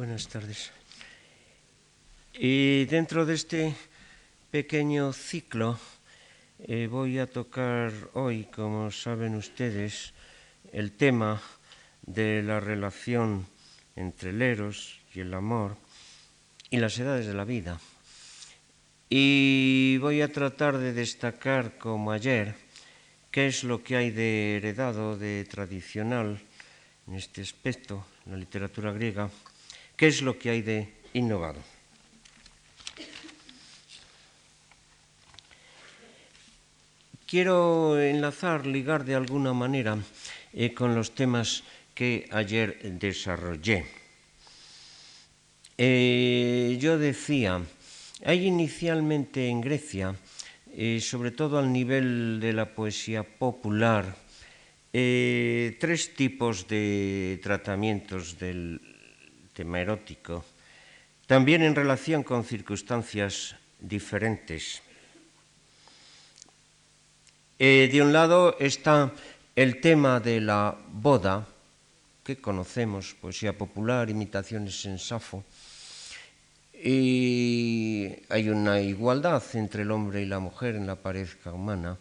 buenas tardes. Y dentro de este pequeño ciclo eh, voy a tocar hoy, como saben ustedes, el tema de la relación entre el eros y el amor y las edades de la vida. Y voy a tratar de destacar, como ayer, qué es lo que hay de heredado, de tradicional en este aspecto, en la literatura griega, qué es lo que hay de innovado. Quiero enlazar, ligar de alguna manera eh, con los temas que ayer desarrollé. Eh, yo decía, hay inicialmente en Grecia, eh, sobre todo al nivel de la poesía popular, tres tipos de tratamientos del tema erótico, también en relación con circunstancias diferentes. Eh, de un lado está el tema de la boda, que conocemos, poesía popular, imitaciones en Safo, hay una igualdad entre el hombre y la mujer en la pareja humana.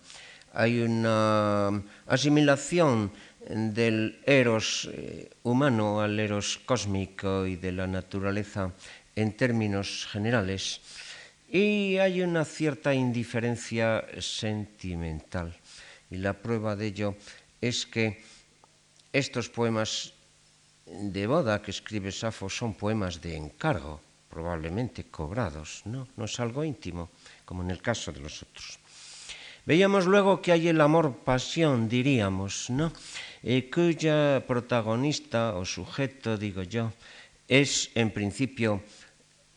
Hay una asimilación del eros eh, humano al eros cósmico y de la naturaleza en términos generales. Y hay una cierta indiferencia sentimental. Y la prueba de ello es que estos poemas de boda que escribe Safo son poemas de encargo probablemente cobrados, ¿no? No es algo íntimo, como en el caso de los otros. Veíamos luego que hay el amor-pasión, diríamos, ¿no? Eh, cuya protagonista o sujeto, digo yo, es en principio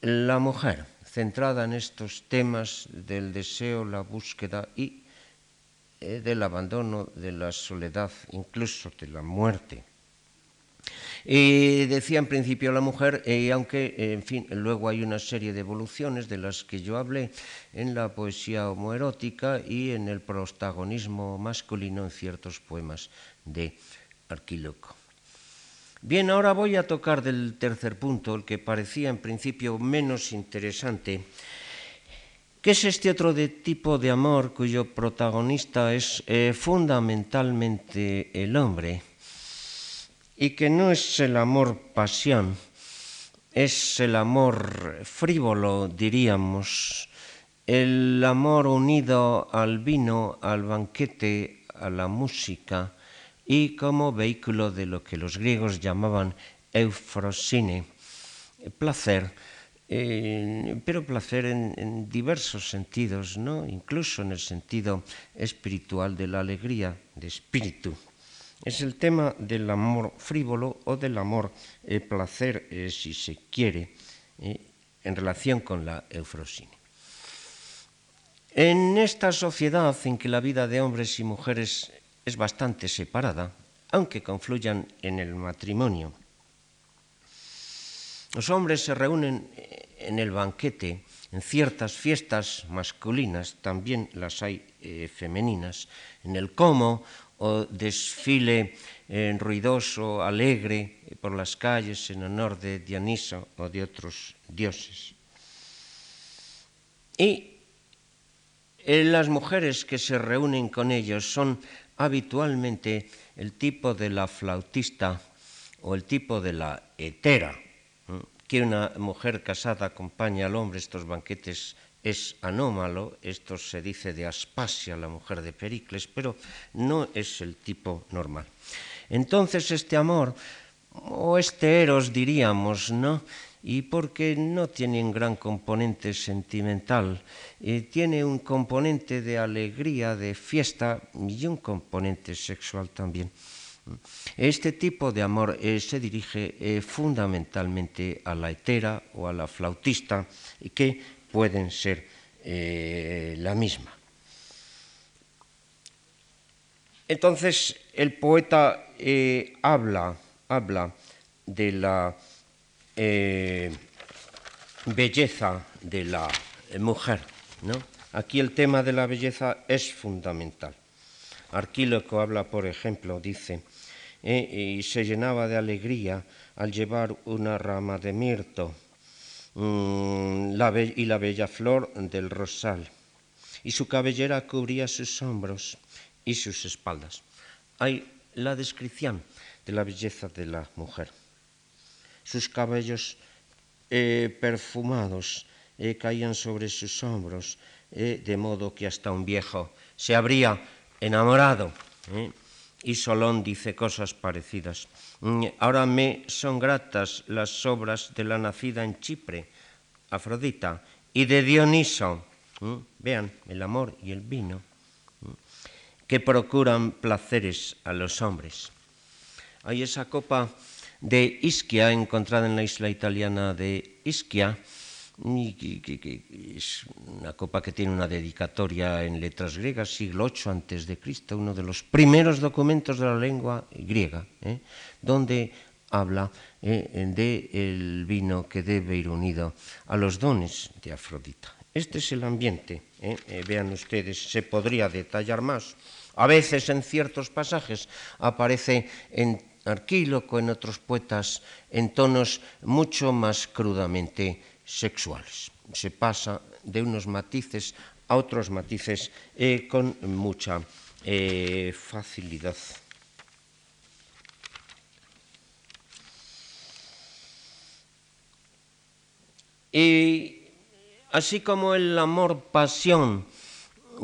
la mujer, centrada en estos temas del deseo, la búsqueda y eh, del abandono, de la soledad, incluso de la muerte. Y decía en principio la mujer, y aunque, en fin, luego hay una serie de evoluciones de las que yo hablé en la poesía homoerótica y en el protagonismo masculino en ciertos poemas de Arquíloco. Bien, ahora voy a tocar del tercer punto, el que parecía en principio menos interesante, que es este otro tipo de amor cuyo protagonista es eh, fundamentalmente el hombre y que no es el amor pasión, es el amor frívolo, diríamos, el amor unido al vino, al banquete, a la música y como vehículo de lo que los griegos llamaban eufrosine, placer, eh, pero placer en, en, diversos sentidos, ¿no? incluso en el sentido espiritual de la alegría, de espíritu es el tema del amor frívolo o del amor eh, placer, eh, si se quiere, eh, en relación con la eufrosine. En esta sociedad en que la vida de hombres y mujeres es bastante separada, aunque confluyan en el matrimonio, los hombres se reúnen en el banquete, en ciertas fiestas masculinas, también las hay femeninas, en el como o desfile eh, ruidoso, alegre por las calles en honor de Dioniso o de otros dioses. Y eh, las mujeres que se reúnen con ellos son habitualmente el tipo de la flautista o el tipo de la hetera, que una mujer casada acompaña al hombre estos banquetes es anómalo, esto se dice de Aspasia, la mujer de Pericles, pero no es el tipo normal. Entonces este amor, o este eros diríamos, ¿no? Y porque no tiene un gran componente sentimental, eh, tiene un componente de alegría, de fiesta y un componente sexual también. Este tipo de amor eh, se dirige eh, fundamentalmente a la hetera o a la flautista, que pueden ser eh, la misma. Entonces el poeta eh, habla, habla de la eh, belleza de la mujer. ¿no? Aquí el tema de la belleza es fundamental. Arquíloco habla, por ejemplo, dice, y se llenaba de alegría al llevar una rama de mirto mm, y la bella flor del rosal, y su cabellera cubría sus hombros y sus espaldas. Hay la descripción de la belleza de la mujer. Sus cabellos eh, perfumados eh, caían sobre sus hombros, eh, de modo que hasta un viejo se habría enamorado. Y Solón dice cosas parecidas. Ahora me son gratas las obras de la nacida en Chipre, Afrodita, y de Dioniso. Vean, el amor y el vino, que procuran placeres a los hombres. Hay esa copa de Ischia encontrada en la isla italiana de Ischia, es una copa que tiene una dedicatoria en letras griegas, siglo VIII antes de Cristo, uno de los primeros documentos de la lengua griega, ¿eh? donde habla ¿eh? del vino que debe ir unido a los dones de Afrodita. Este es el ambiente, ¿eh? vean ustedes, se podría detallar más. A veces en ciertos pasajes aparece en Arquíloco, en otros poetas, en tonos mucho más crudamente sexuales. Se pasa de unos matices a otros matices eh, con mucha eh, facilidad. Y así como el amor-pasión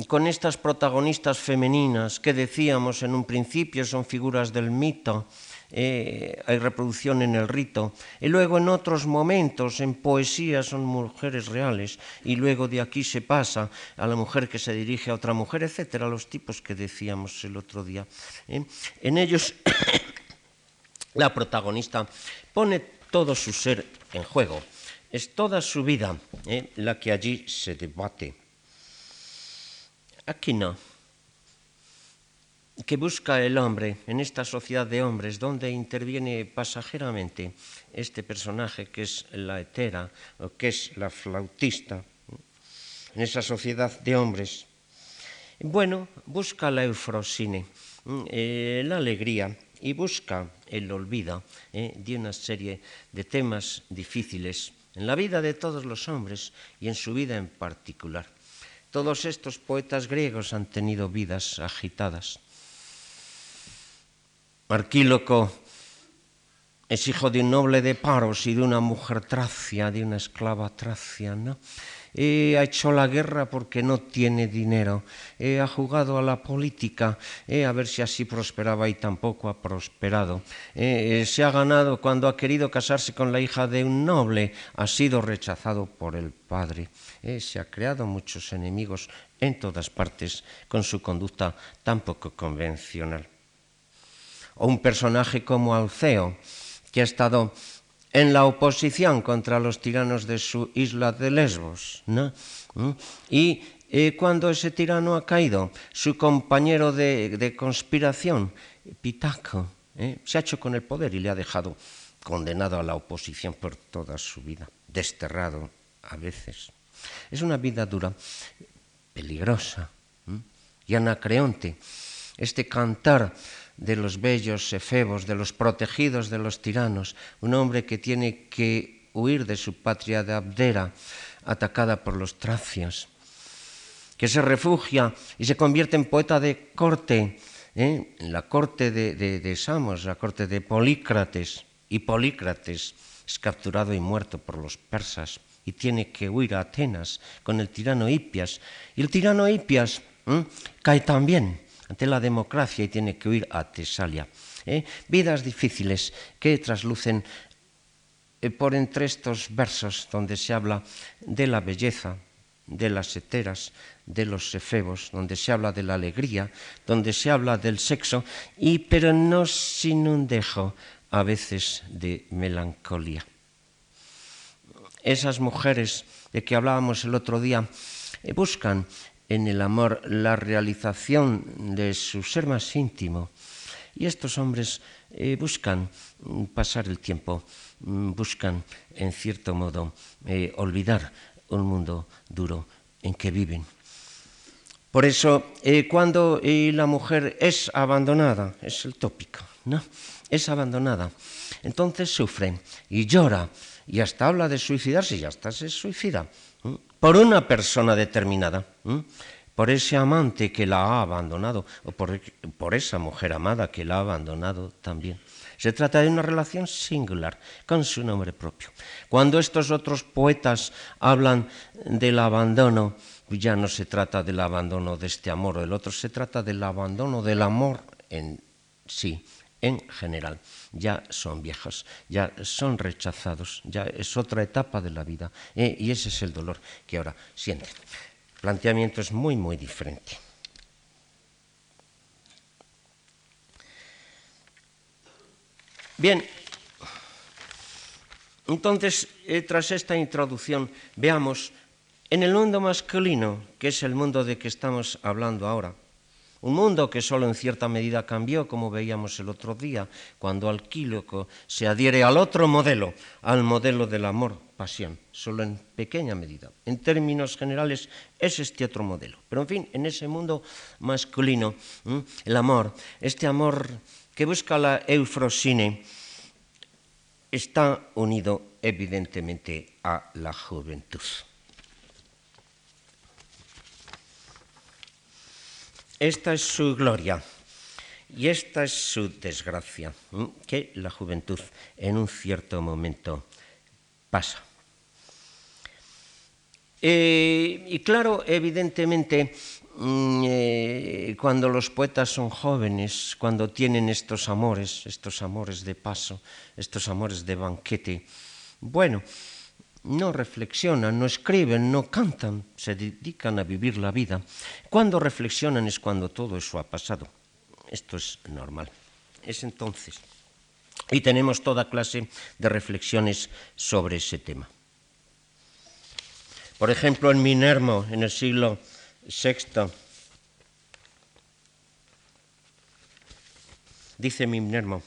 con estas protagonistas femeninas que decíamos en un principio son figuras del mito, eh, hay reproducción en el rito, y luego en otros momentos en poesía son mujeres reales, y luego de aquí se pasa a la mujer que se dirige a otra mujer, etcétera, los tipos que decíamos el otro día. ¿eh? En ellos la protagonista pone todo su ser en juego, es toda su vida ¿eh? la que allí se debate. Aquí no. ¿Qué busca el hombre en esta sociedad de hombres donde interviene pasajeramente este personaje que es la hetera o que es la flautista? En esa sociedad de hombres. Bueno, busca la eufrosine, eh, la alegría y busca el olvido eh, de una serie de temas difíciles en la vida de todos los hombres y en su vida en particular. Todos estos poetas griegos han tenido vidas agitadas. Marquíloco es hijo de un noble de Paros y de una mujer tracia, de una esclava tracia, ¿no? Eh, ha hecho la guerra porque no tiene dinero, eh, ha jugado a la política eh, a ver si así prosperaba y tampoco ha prosperado. se ha ganado cuando ha querido casarse con la hija de un noble, ha sido rechazado por el padre. se ha creado muchos enemigos en todas partes con su conducta tan poco convencional. O un personaje como Alceo, que ha estado en la oposición contra los tiranos de su isla de Lesbos. ¿no? ¿Mm? Y eh, cuando ese tirano ha caído, su compañero de, conspiración, Pitaco, ¿eh? se ha hecho con el poder y le ha dejado condenado a la oposición por toda su vida, desterrado a veces. Es una vida dura, peligrosa y anacreonte. Este cantar de los bellos efebos, de los protegidos de los tiranos, un hombre que tiene que huir de su patria de Abdera, atacada por los tracios, que se refugia y se convierte en poeta de corte, ¿eh? en la corte de, de Samos, la corte de Polícrates, y Polícrates es capturado y muerto por los persas y tiene que huir a Atenas con el tirano Hipias. Y el tirano Hipias cae también ante la democracia y tiene que huir a Tesalia. ¿eh? Vidas difíciles que traslucen eh, por entre estos versos donde se habla de la belleza, de las heteras, de los efebos, donde se habla de la alegría, donde se habla del sexo, y pero no sin un dejo a veces de melancolía. Esas mujeres de que hablábamos el otro día eh, buscan en el amor la realización de su ser más íntimo. Y estos hombres eh, buscan pasar el tiempo, mm, buscan, en cierto modo, eh, olvidar un mundo duro en que viven. Por eso, eh, cuando la mujer es abandonada, es el tópico, ¿no? Es abandonada entonces sufre y llora y hasta habla de suicidarse y hasta se suicida por una persona determinada, por ese amante que la ha abandonado o por, por esa mujer amada que la ha abandonado también. Se trata de una relación singular con su nombre propio. Cuando estos otros poetas hablan del abandono, ya no se trata del abandono de este amor o del otro, se trata del abandono del amor en sí, en general. Ya son viejos, ya son rechazados, ya es otra etapa de la vida eh, y ese es el dolor que ahora sienten. El planteamiento es muy, muy diferente. Bien, entonces, eh, tras esta introducción, veamos en el mundo masculino, que es el mundo de que estamos hablando ahora, un mundo que solo en cierta medida cambió, como veíamos el otro día, cuando Alquíloco se adhiere al otro modelo, al modelo del amor, pasión, solo en pequeña medida. En términos generales es este otro modelo. Pero en fin, en ese mundo masculino, el amor, este amor que busca la eufrosine está unido evidentemente a la juventud. Esta es su gloria y esta es su desgracia, que la juventud en un cierto momento pasa. Eh, y claro, evidentemente, Mm, eh, cuando los poetas son jóvenes, cuando tienen estos amores, estos amores de paso, estos amores de banquete, bueno, no reflexionan, no escriben, no cantan, se dedican a vivir la vida. Cuando reflexionan es cuando todo eso ha pasado. Esto es normal. Es entonces. Y tenemos toda clase de reflexiones sobre ese tema. Por ejemplo, en Minermo, en el siglo Sexta. Dice Mimnermo,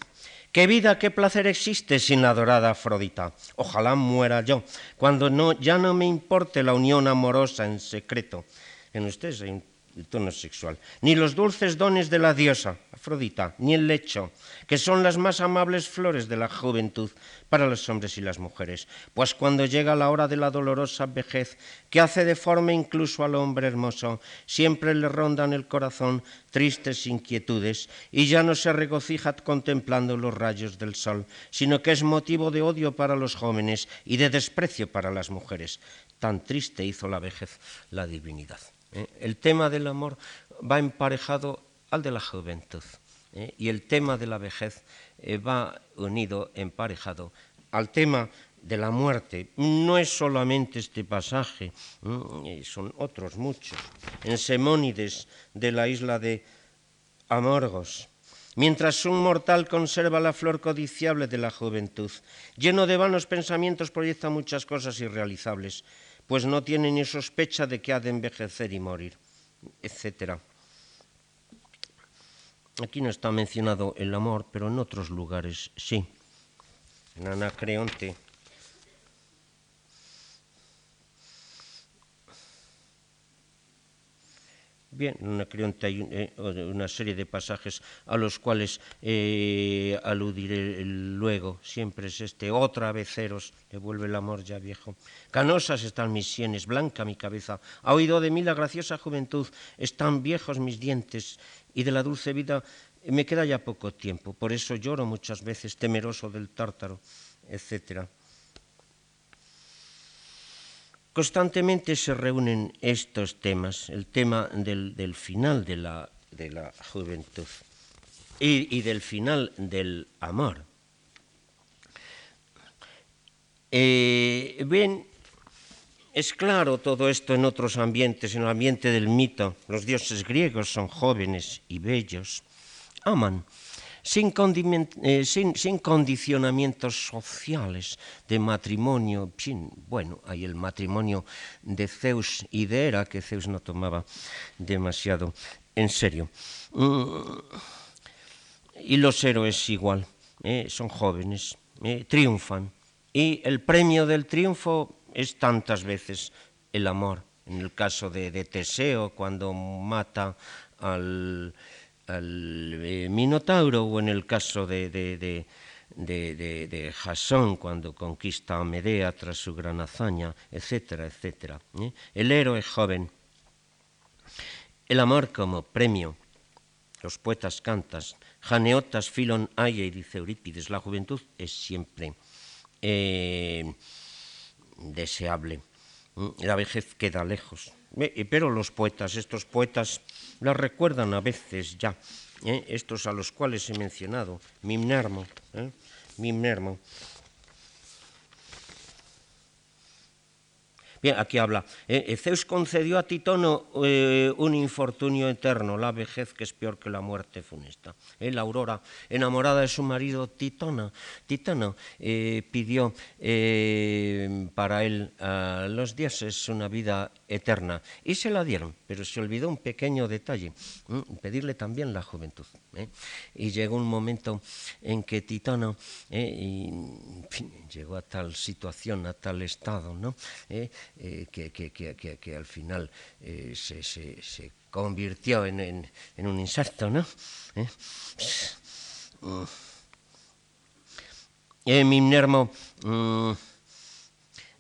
¿qué vida, qué placer existe sin adorada Afrodita? Ojalá muera yo, cuando no, ya no me importe la unión amorosa en secreto. En ustedes hay el tono sexual, ni los dulces dones de la diosa, Afrodita, ni el lecho, que son las más amables flores de la juventud para los hombres y las mujeres. Pues cuando llega la hora de la dolorosa vejez, que hace deforme incluso al hombre hermoso, siempre le rondan el corazón tristes inquietudes, y ya no se regocija contemplando los rayos del sol, sino que es motivo de odio para los jóvenes y de desprecio para las mujeres. Tan triste hizo la vejez la divinidad. ¿Eh? El tema del amor va emparejado al de la juventud ¿eh? y el tema de la vejez eh, va unido, emparejado al tema de la muerte. No es solamente este pasaje, son otros muchos. En Semónides de la isla de Amorgos, mientras un mortal conserva la flor codiciable de la juventud, lleno de vanos pensamientos proyecta muchas cosas irrealizables pues no tiene ni sospecha de que ha de envejecer y morir, etc. Aquí no está mencionado el amor, pero en otros lugares sí. En Anacreonte Bien, una, hay eh, una serie de pasajes a los cuales eh, aludiré luego. Siempre es este, otra vez ceros, le vuelve el amor ya viejo. Canosas están mis sienes, blanca mi cabeza. Ha oído de mí la graciosa juventud, están viejos mis dientes y de la dulce vida me queda ya poco tiempo. Por eso lloro muchas veces, temeroso del tártaro, etcétera. Constantemente se reúnen estos temas, el tema del, final de la, juventud y, del final del amor. Eh, bien, es claro todo esto en otros ambientes, en el ambiente del mito. Los dioses griegos son jóvenes y bellos, aman eh, sin, condicionamientos sociales de matrimonio. bueno, hay el matrimonio de Zeus y de Hera, que Zeus no tomaba demasiado en serio. Mm, y los héroes igual, eh, son jóvenes, eh, triunfan. Y el premio del triunfo es tantas veces el amor. En el caso de Teseo, cuando mata al, al eh, Minotauro o en el caso de, de, de, Jasón cuando conquista a Medea tras su gran hazaña, etcétera, etcétera. ¿eh? El héroe joven. El amor como premio. Los poetas cantas. Janeotas, Filon, Aya y dice Eurípides. La juventud es siempre eh, deseable. La vejez queda lejos. Pero los poetas, estos poetas, la recuerdan a veces ya. ¿eh? Estos a los cuales he mencionado. Mimnermo. ¿eh? Mimnermo. Bien, aquí habla. Eh, Zeus concedió a Titono eh, un infortunio eterno, la vejez que es peor que la muerte funesta. Eh, la aurora, enamorada de su marido Titona, Titono, pidió para él a los dioses una vida eterna y se la dieron, pero se olvidó un pequeño detalle, pedirle también la juventud. Y llegó un momento en que Titono llegó a tal situación, a tal estado, ¿no? Eh, que, al final eh, se, convirtió en, un inserto, ¿no? ¿Eh? Mimnermo mm,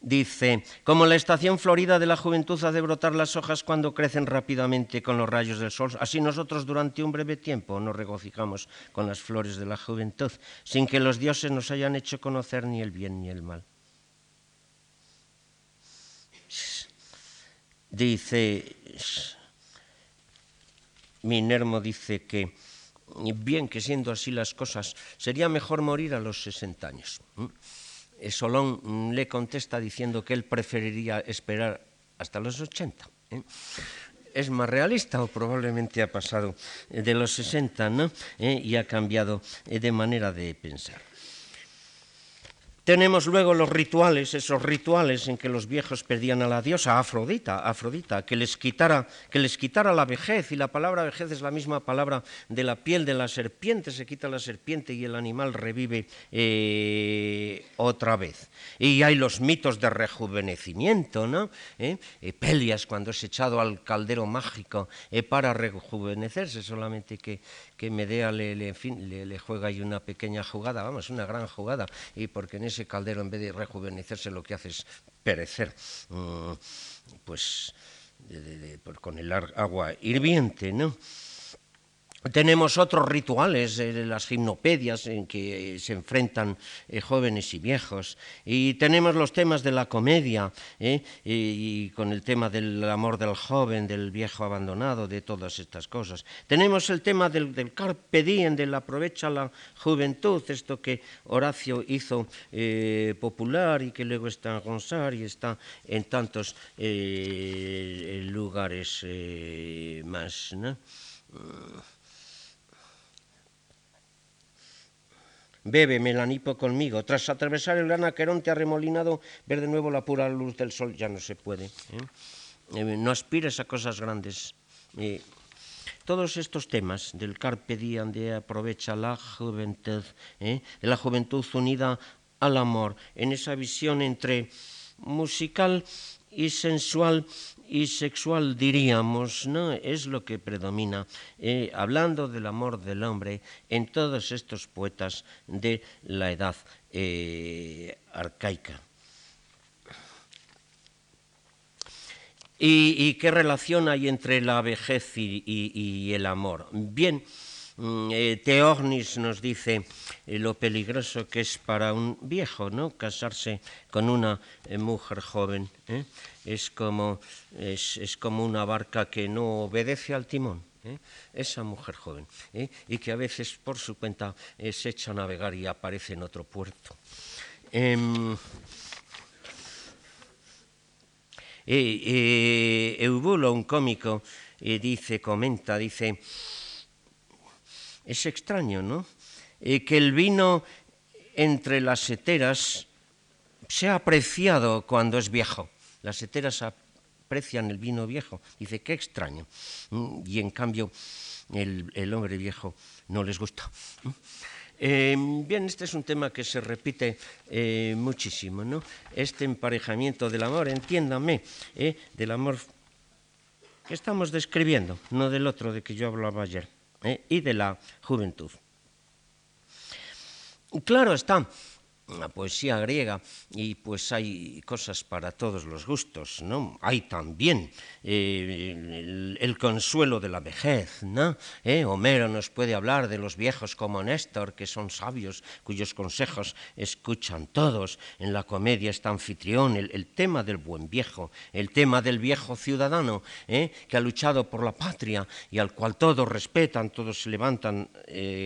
dice, como la estación florida de la juventud ha de brotar las hojas cuando crecen rápidamente con los rayos del sol, así nosotros durante un breve tiempo nos regocijamos con las flores de la juventud, sin que los dioses nos hayan hecho conocer ni el bien ni el mal. Dice, Minermo dice que, bien que siendo así las cosas, sería mejor morir a los 60 años. Solón le contesta diciendo que él preferiría esperar hasta los 80. ¿eh? Es más realista o probablemente ha pasado de los 60 ¿no? ¿Eh? y ha cambiado de manera de pensar. Tenemos luego los rituales, esos rituales en que los viejos pedían a la diosa Afrodita, Afrodita, que les quitara, que les quitara la vejez, y la palabra vejez es la misma palabra de la piel de la serpiente, se quita la serpiente y el animal revive eh, otra vez. Y hay los mitos de rejuvenecimiento, ¿no? ¿Eh? Eh, Pelias cuando es echado al caldero mágico para rejuvenecerse, solamente que que Medea le, le, le, juega ahí una pequeña jugada, vamos, una gran jugada, y porque en ese caldero en vez de rejuvenecerse lo que hace es perecer, mm, pues con el agua hirviente, ¿no? Tenemos otros rituales, eh, las gimnopedias en que se enfrentan eh, jóvenes y viejos. Y tenemos los temas de la comedia, eh, y, con el tema del amor del joven, del viejo abandonado, de todas estas cosas. Tenemos el tema del, carpe diem, del aprovecha la juventud, esto que Horacio hizo popular y que luego está en y está en tantos lugares más. ¿no? Bebe, Melanipo, conmigo. Tras atravesar el gran aqueronte arremolinado, ver de nuevo la pura luz del sol ya no se puede. ¿eh? Eh, no aspires a cosas grandes. Eh, todos estos temas del carpe diem, de aprovecha la juventud, de la juventud unida al amor, en esa visión entre musical y sensual y sexual, diríamos, ¿no? Es lo que predomina, eh, hablando del amor del hombre en todos estos poetas de la edad eh, arcaica. ¿Y, qué relación hay entre la vejez y el amor? Bien, eh, Teornis nos dice eh, lo peligroso que es para un viejo, ¿no? Casarse con una eh, mujer joven. Es, como, es, como una barca que no obedece al timón. esa mujer joven, y que a veces por su cuenta se echa a navegar y aparece en otro puerto. Em, Eubulo, un cómico, dice, comenta, dice, es extraño, ¿no? Eh, que el vino entre las heteras sea apreciado cuando es viejo. Las heteras aprecian el vino viejo. Dice, qué extraño. Mm, y en cambio, el, hombre viejo no les gusta. Mm. Eh, bien, este es un tema que se repite eh, muchísimo, ¿no? Este emparejamiento del amor, entiéndame, del amor que estamos describiendo, no del otro de que yo hablaba ayer. ¿Eh? y de la juventud. Claro está, la poesía griega y pues hay cosas para todos los gustos, ¿no? Hay también eh, el, consuelo de la vejez, ¿no? ¿Eh? Homero nos puede hablar de los viejos como Néstor, que son sabios, cuyos consejos escuchan todos. En la comedia está anfitrión, el, tema del buen viejo, el tema del viejo ciudadano, ¿eh? que ha luchado por la patria y al cual todos respetan, todos se levantan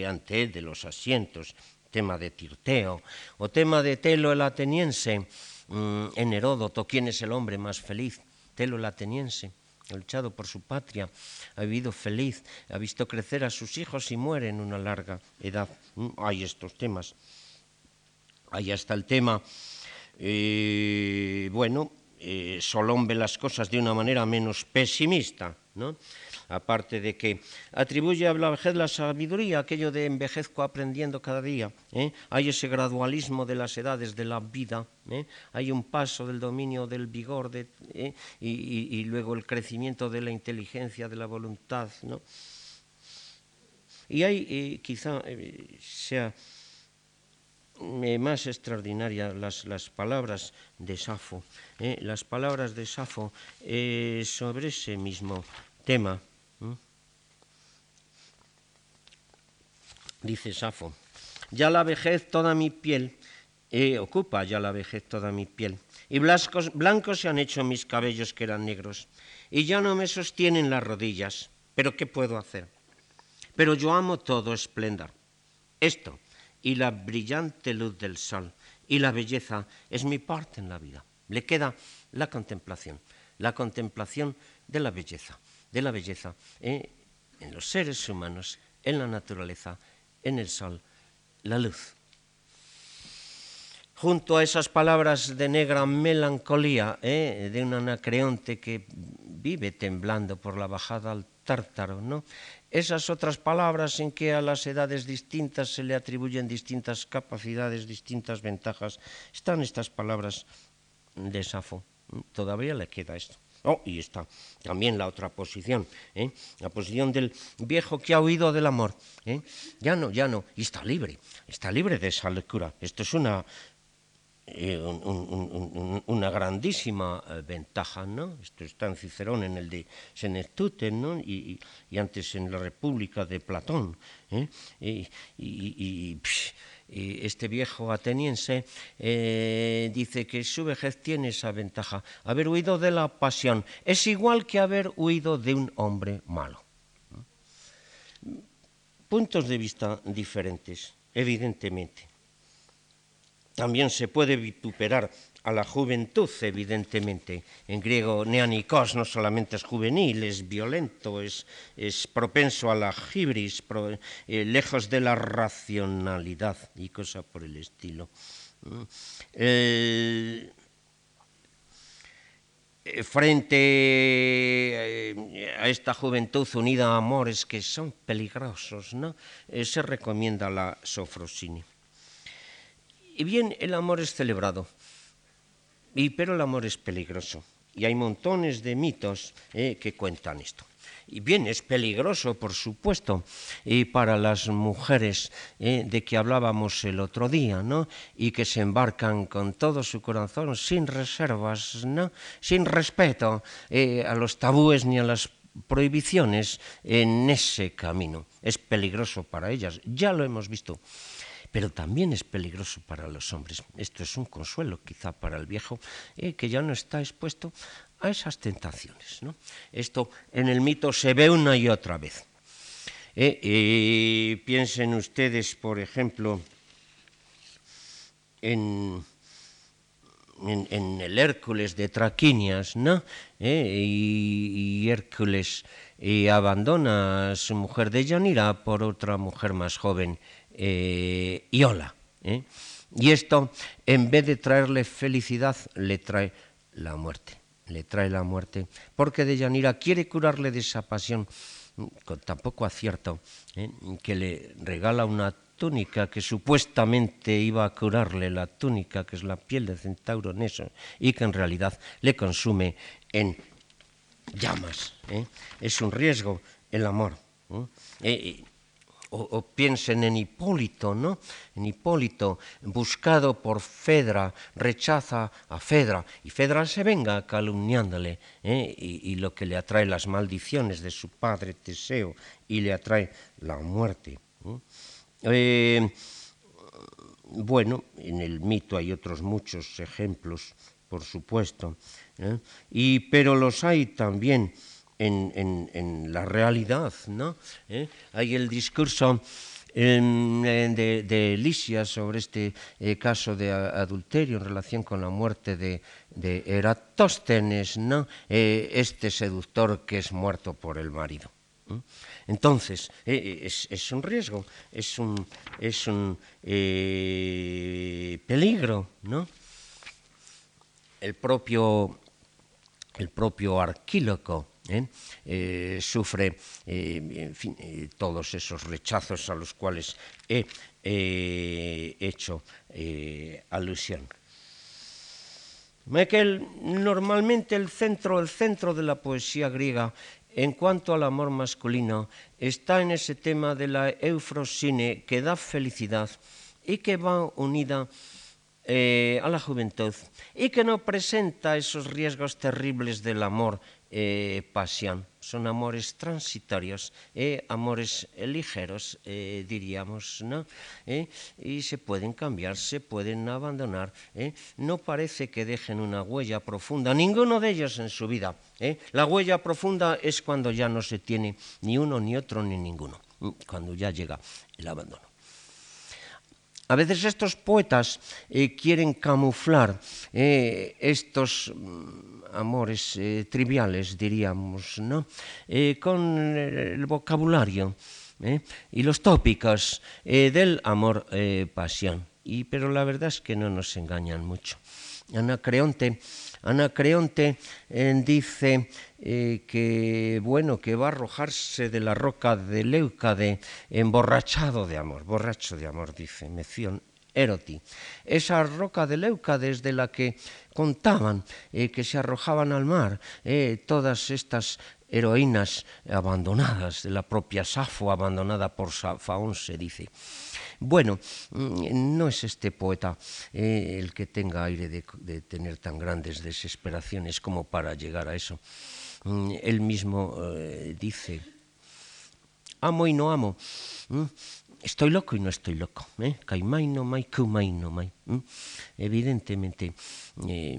ante él de los asientos tema de Tirteo, o tema de Telo el ateniense, mm, en Heródoto, ¿quién es el hombre más feliz? Telo el ateniense, ha luchado por su patria, ha vivido feliz, ha visto crecer a sus hijos y muere en una larga edad. Mm, hay estos temas. Ahí está el tema, eh, bueno, eh, Solón ve las cosas de una manera menos pesimista, ¿no? Aparte de que atribuye a la vejez la sabiduría, aquello de envejezco aprendiendo cada día. ¿eh? Hay ese gradualismo de las edades de la vida, ¿eh? hay un paso del dominio del vigor ¿eh? y, luego el crecimiento de la inteligencia, de la voluntad. Y hay, quizá sea más extraordinaria las, las, palabras de Safo, las palabras de Safo sobre ese mismo tema. Dice Safo, ya la vejez toda mi piel, eh, ocupa ya la vejez toda mi piel, y blancos, blancos se han hecho mis cabellos que eran negros, y ya no me sostienen las rodillas, pero ¿qué puedo hacer? Pero yo amo todo esplendor. Esto, y la brillante luz del sol, y la belleza es mi parte en la vida. Le queda la contemplación, la contemplación de la belleza de la belleza eh, en los seres humanos, en la naturaleza, en el sol, la luz. Junto a esas palabras de negra melancolía eh, de un anacreonte que vive temblando por la bajada al tártaro, ¿no? Esas otras palabras en que a las edades distintas se le atribuyen distintas capacidades, distintas ventajas, están estas palabras de Safo. Todavía le queda esto. Oh, y está también la otra posición, ¿eh? la posición del viejo que ha huido del amor. ¿eh? Ya no, ya no, y está libre, está libre de esa lectura. Esto es una, eh, una grandísima ventaja, ¿no? Esto está en Cicerón, en el de Senectute, ¿no? Y, antes en la República de Platón. y, y este viejo ateniense eh, dice que su vejez tiene esa ventaja, haber huido de la pasión. Es igual que haber huido de un hombre malo. Puntos de vista diferentes, evidentemente. También se puede vituperar a la juventud, evidentemente. En griego, neanikos no solamente es juvenil, es violento, es, propenso a la gibris, eh, lejos de la racionalidad y cosas por el estilo. Mm. Eh, frente eh, a esta juventud unida a amores que son peligrosos, ¿no? se recomienda la sofrosini. Y bien, el amor es celebrado y, pero el amor es peligroso. Y hay montones de mitos eh, que cuentan esto. Y bien, es peligroso, por supuesto, y para las mujeres eh, de que hablábamos el otro día, ¿no? Y que se embarcan con todo su corazón, sin reservas, ¿no? Sin respeto eh, a los tabúes ni a las prohibiciones en ese camino. Es peligroso para ellas, ya lo hemos visto pero también es peligroso para los hombres. Esto es un consuelo quizá para el viejo eh, que ya no está expuesto a esas tentaciones. Esto en el mito se ve una y otra vez. Eh, piensen ustedes, por ejemplo, en, el Hércules de Traquinias, ¿no? Eh, y, y, Hércules abandona a su mujer de Yanira por otra mujer más joven eh, Iola. ¿eh? Y esto, en vez de traerle felicidad, le trae la muerte. Le trae la muerte. Porque Deyanira quiere curarle de esa pasión, con tan poco acierto, ¿eh? que le regala una túnica que supuestamente iba a curarle, la túnica que es la piel de centauro neso, y que en realidad le consume en llamas. Es un riesgo el amor. O, piensen en Hipólito, ¿no? En Hipólito, buscado por Fedra, rechaza a Fedra, y Fedra se venga calumniándole, ¿eh? y, lo que le atrae las maldiciones de su padre Teseo, y le atrae la muerte. Eh, bueno, en el mito hay otros muchos ejemplos, por supuesto, ¿eh? y, pero los hay también en, la realidad. ¿no? ¿Eh? Hay el discurso de, de, Lisia sobre este eh, caso de adulterio en relación con la muerte de, Eratóstenes, ¿no? Eh, este seductor que es muerto por el marido. Entonces, es, un riesgo, es un, es un peligro, ¿no? El propio, el propio Arquíloco ¿eh? Eh, sufre eh, todos esos rechazos a los cuales he hecho alusión. Michael, normalmente el centro, el centro de la poesía griega en cuanto al amor masculino está en ese tema de la eufrosine que da felicidad y que va unida a la juventud y que no presenta esos riesgos terribles del amor eh, pasión. Son amores transitorios, eh, amores ligeros, eh, diríamos, ¿no? y se pueden cambiar, se pueden abandonar. No parece que dejen una huella profunda, ninguno de ellos en su vida. La huella profunda es cuando ya no se tiene ni uno, ni otro, ni ninguno, cuando ya llega el abandono. A veces estos poetas quieren camuflar estos mm, amores eh, triviales, diríamos, ¿no? Eh, con el vocabulario ¿eh? y los tópicos del amor-pasión. y, pero la verdad es que no nos engañan mucho. Anacreonte, Anacreonte dice que bueno que va a arrojarse de la roca de Leucade emborrachado de amor, borracho de amor, dice Meción Eroti. Esa roca de Leucade desde la que contaban eh, que se arrojaban al mar eh, todas estas heroínas abandonadas, de la propia Safo abandonada por Faón, se dice. Bueno, mm, no es este poeta eh, el que tenga aire de, tener tan grandes desesperaciones como para llegar a eso. Mm, él mismo dice, amo y no amo. Estoy loco y no estoy loco. ¿eh? No mai, no mai. Evidentemente, eh,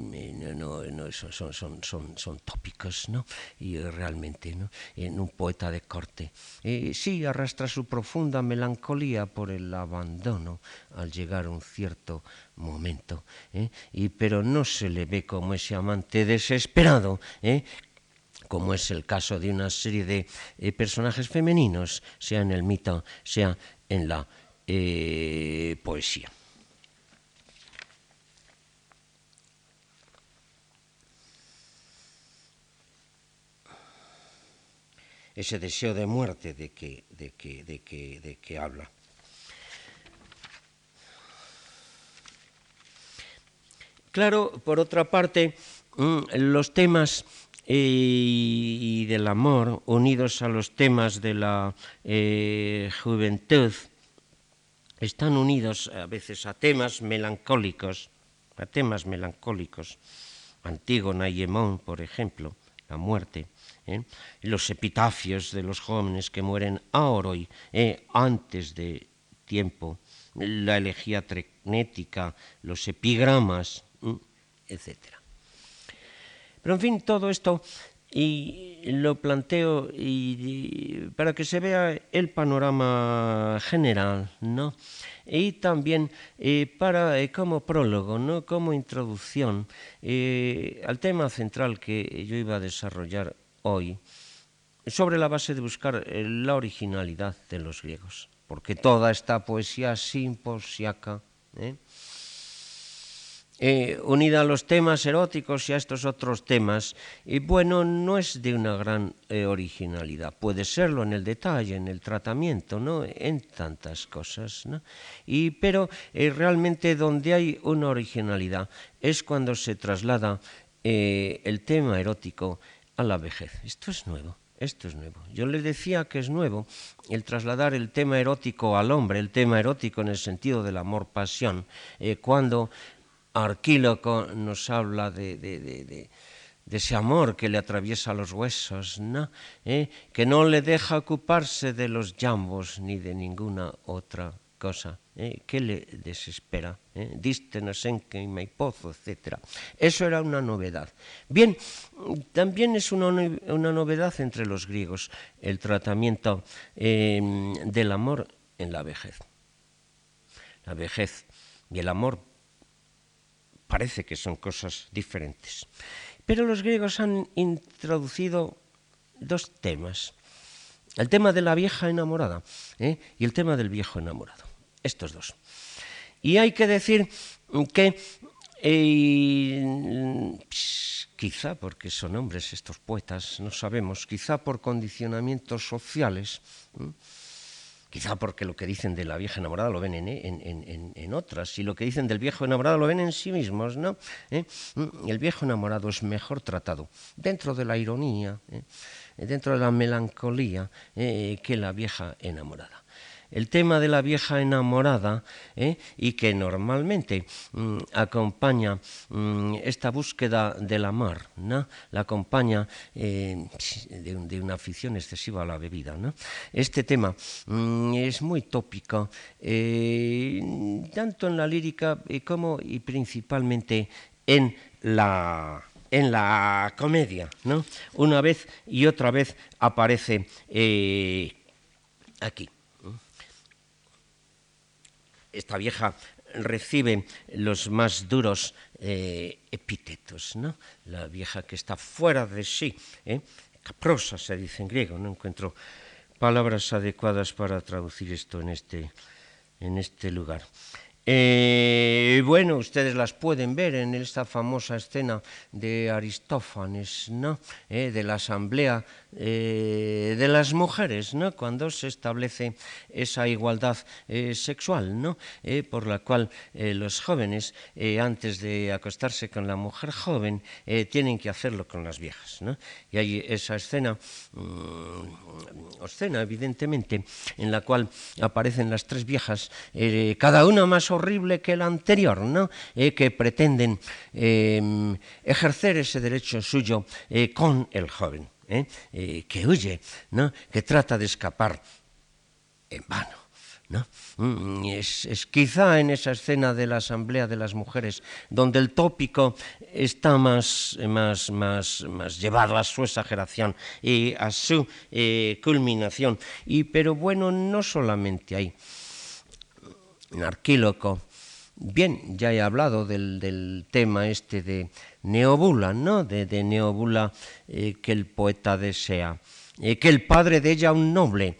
no, no, son, son, son, son, tópicos, ¿no? Y realmente, ¿no? En un poeta de corte. Eh, sí, arrastra su profunda melancolía por el abandono al llegar a un cierto momento, ¿eh? y, pero no se le ve como ese amante desesperado ¿eh? Como es el caso de una serie de eh, personajes femeninos, sea en el mito, sea en la eh, poesía. Ese deseo de muerte de que, de que, de que, de que habla. Claro, por otra parte, mm, los temas y, del amor, unidos a los temas de la eh, juventud, están unidos a veces a temas melancólicos, a temas melancólicos. Antígona y Hemón, por ejemplo, la muerte, ¿eh? los epitafios de los jóvenes que mueren ahora y ¿eh? antes de tiempo, la elegía trecnética, los epigramas, etc. Pero en fin, todo esto y lo planteo y, para que se vea el panorama general, ¿no? Y también eh, para eh, como prólogo, ¿no? Como introducción eh, al tema central que yo iba a desarrollar hoy, sobre la base de buscar la originalidad de los griegos, porque toda esta poesía simposiaca, ¿eh? Eh, unida a los temas eróticos y a estos otros temas, y bueno, no es de una gran eh, originalidad. Puede serlo en el detalle, en el tratamiento, ¿no? en tantas cosas. ¿no? Y, pero eh, realmente donde hay una originalidad es cuando se traslada el tema erótico a la vejez. Esto es nuevo. Esto es nuevo. Yo les decía que es nuevo el trasladar el tema erótico al hombre, el tema erótico en el sentido del amor-pasión, eh, cuando Arquíloco nos habla de, ese amor que le atraviesa los huesos, ¿no? ¿Eh? que no le deja ocuparse de los llambos ni de ninguna otra cosa. ¿eh? ¿Qué le desespera? ¿Eh? Dístenos en que pozo, etc. Eso era una novedad. Bien, también es una, novedad entre los griegos el tratamiento em, del amor en la vejez. La vejez y el amor parece que son cosas diferentes. Pero los griegos han introducido dos temas. El tema de la vieja enamorada ¿eh? y el tema del viejo enamorado estos dos. Y hay que decir que eh, quizá porque son hombres estos poetas, no sabemos, quizá por condicionamientos sociales, quizá porque lo que dicen de la vieja enamorada lo ven en, otras, y lo que dicen del viejo enamorado lo ven en sí mismos, ¿no? ¿Eh? El viejo enamorado es mejor tratado dentro de la ironía, ¿eh? dentro de la melancolía, que la vieja enamorada el tema de la vieja enamorada ¿eh? y que normalmente mm, acompaña mm, esta búsqueda del amor, ¿no? la acompaña eh, de, una afición excesiva a la bebida. Este tema mm, es muy tópico, eh, tanto en la lírica como y principalmente en la en la comedia. Una vez y otra vez aparece aquí esta vieja recibe los más duros eh, epítetos, ¿no? La vieja que está fuera de sí, ¿eh? caprosa se dice en griego, no encuentro palabras adecuadas para traducir esto en este, en este lugar. Eh, bueno, ustedes las pueden ver en esta famosa escena de Aristófanes, ¿no? Eh, de la asamblea eh, de las mujeres, ¿no? Cuando se establece esa igualdad sexual, ¿no? por la cual los jóvenes, antes de acostarse con la mujer joven, tienen que hacerlo con las viejas, ¿no? Y hay esa escena, mm, escena evidentemente, en la cual aparecen las tres viejas, cada una más horrible que la anterior, ¿no? Eh, que pretenden em, ejercer ese derecho suyo eh, con el joven, ¿eh? que huye, ¿no? que trata de escapar en vano. ¿No? Mm, es, quizá en esa escena de la Asamblea de las Mujeres donde el tópico está más, más, más, más llevado a su exageración y a su culminación. Y, pero bueno, no solamente ahí. Arquíloco. Bien, ya he hablado del, tema este de Neobula, ¿no? De, Neobula eh, que el poeta desea, eh, que el padre de ella, un noble,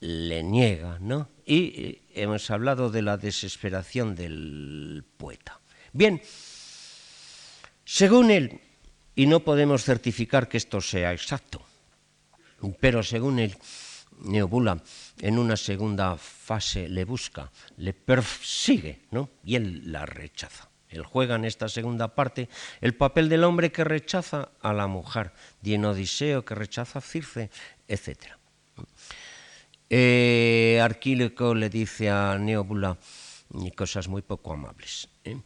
le niega, ¿no? Y eh, hemos hablado de la desesperación del poeta. Bien, según él, y no podemos certificar que esto sea exacto, pero según él, Neobula en una segunda fase le busca, le persigue, ¿no? Y él la rechaza. Él juega en esta segunda parte el papel del hombre que rechaza a la mujer, de en Odiseo que rechaza a Circe, etc. Eh, Arquílico le dice a Neobula cosas muy poco amables. ¿eh?